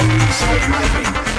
always like my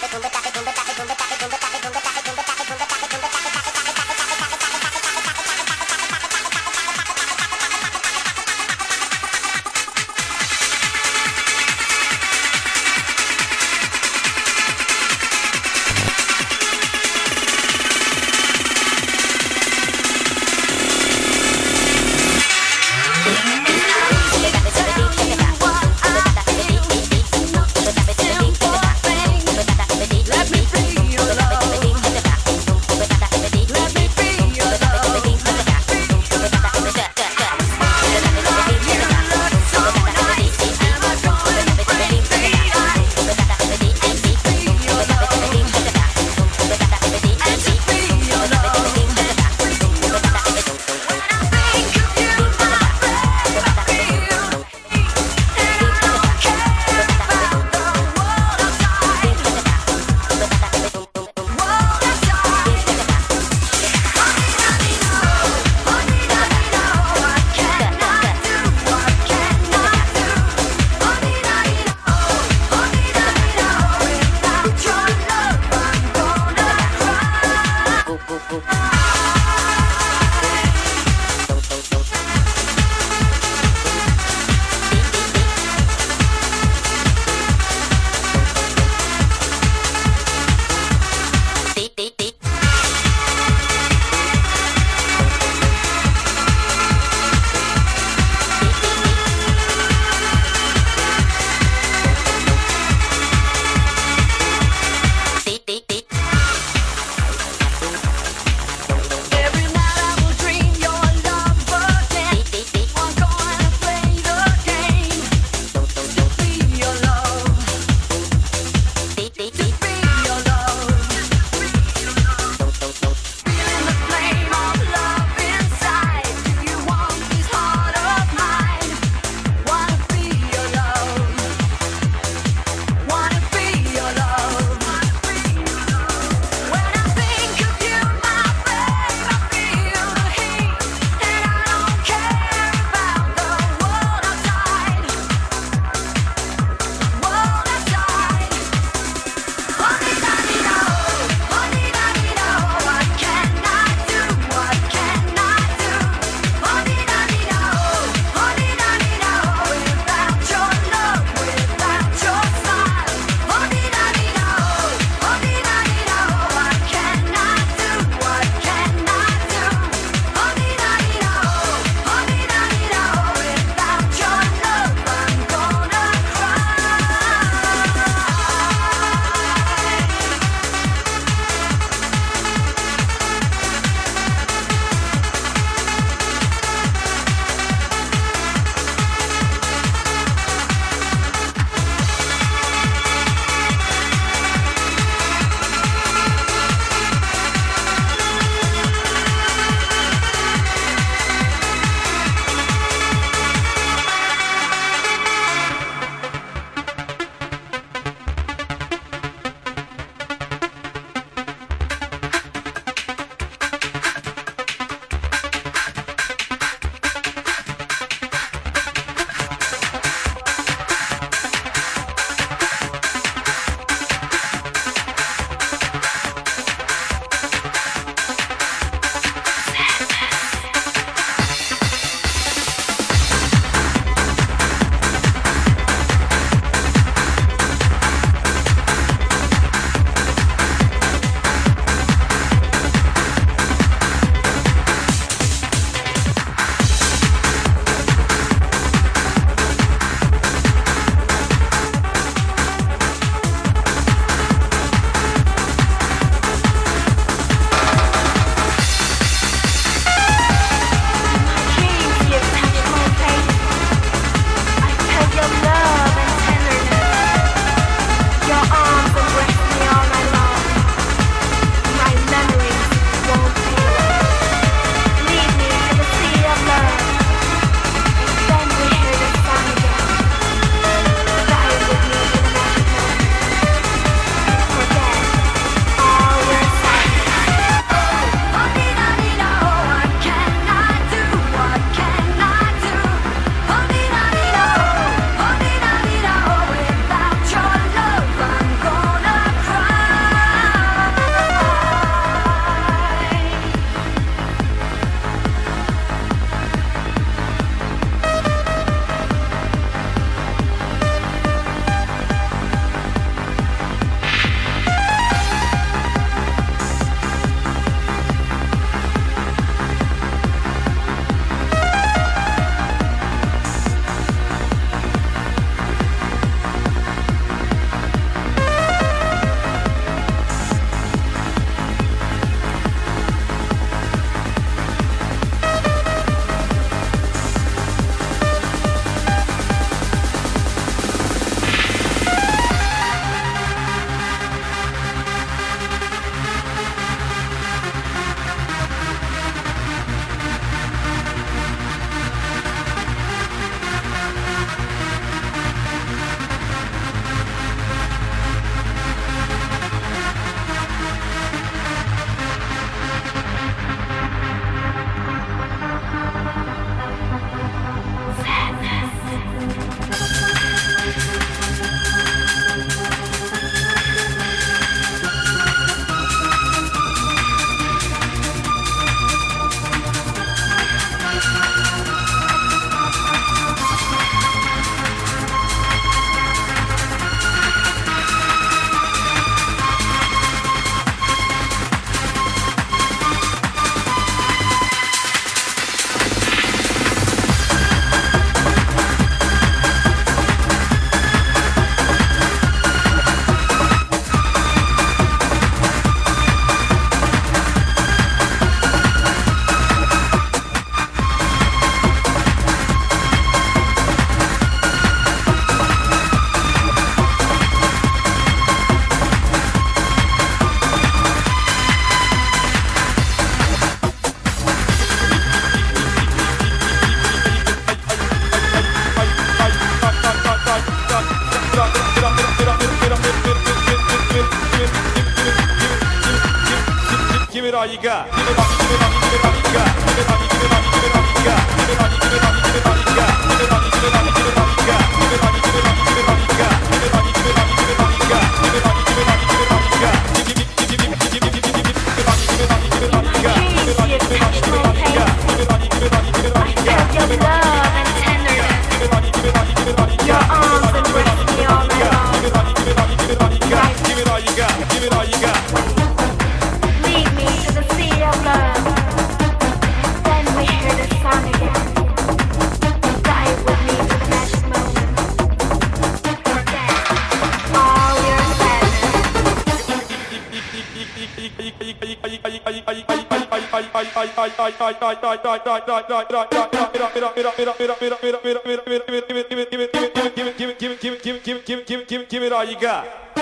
Thank you. Give it all you got.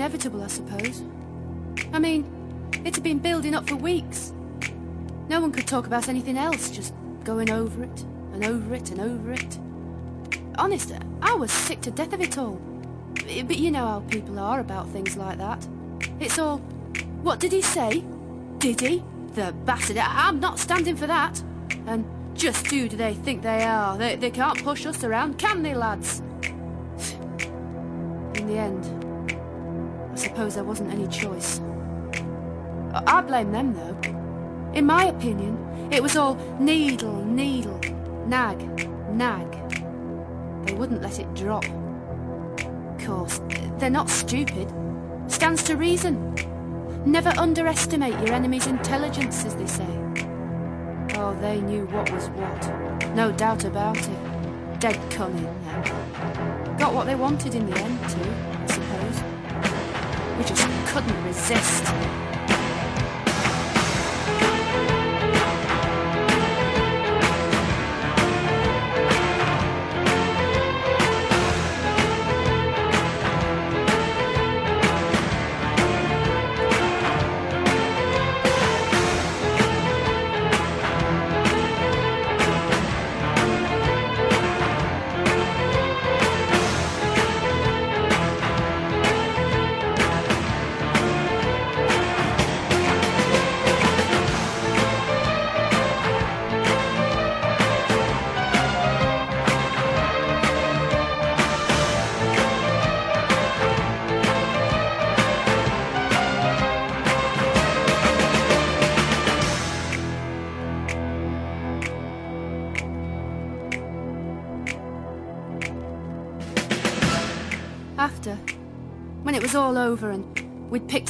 Inevitable, I suppose. I mean, it had been building up for weeks. No one could talk about anything else, just going over it and over it and over it. Honest, I was sick to death of it all. But you know how people are about things like that. It's all, what did he say? Did he? The bastard. I'm not standing for that. And just who do they think they are? They, they can't push us around, can they, lads? Suppose there wasn't any choice. I blame them, though. In my opinion, it was all needle, needle, nag, nag. They wouldn't let it drop. Of course, they're not stupid. Stands to reason. Never underestimate your enemy's intelligence, as they say. Oh, they knew what was what. No doubt about it. Dead cunning, then. Got what they wanted in the end, too. We just couldn't resist.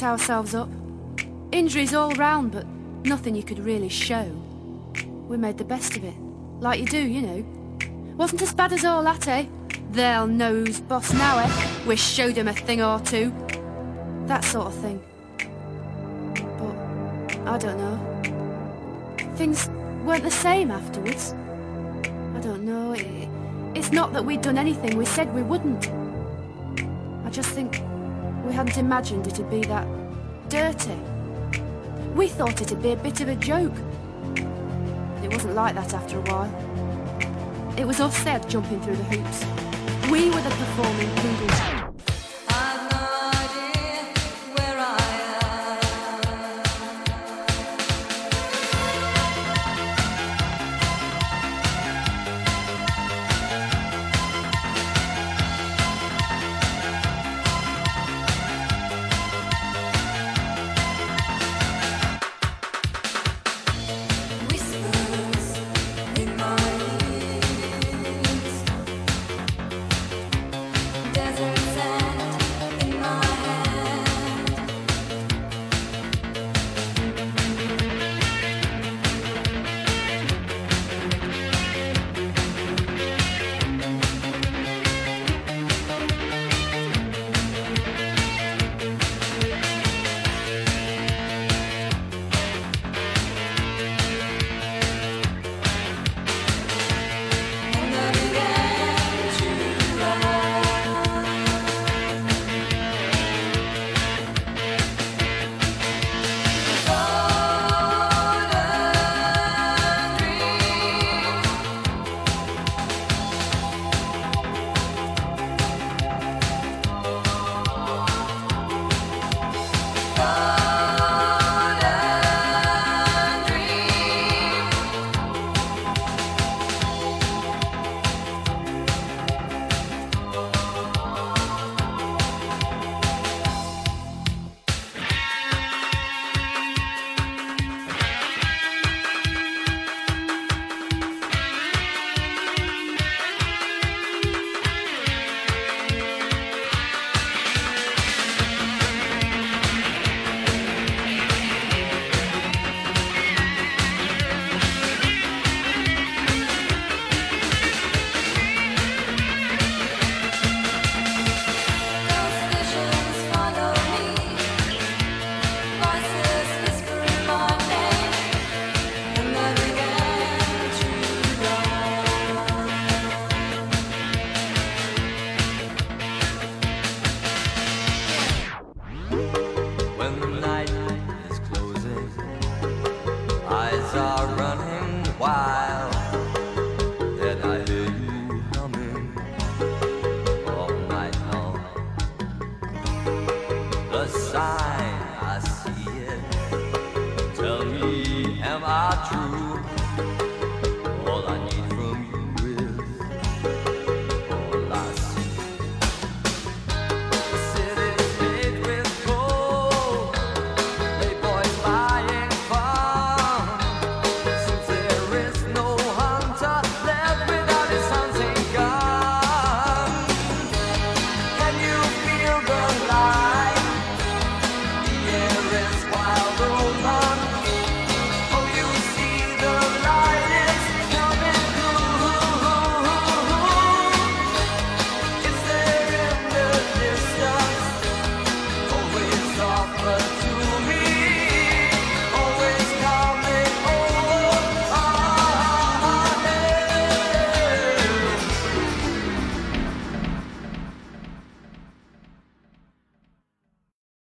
Ourselves up, injuries all round, but nothing you could really show. We made the best of it, like you do, you know. Wasn't as bad as all that, eh? They'll know who's boss now, eh? We showed 'em a thing or two. That sort of thing. But, I don't know. Things weren't the same afterwards. I don't know. It, it's not that we'd done anything we said we wouldn't. I just think we hadn't imagined it'd be that dirty. We thought it'd be a bit of a joke. It wasn't like that after a while. It was us there jumping through the hoops. We were the performing poodles.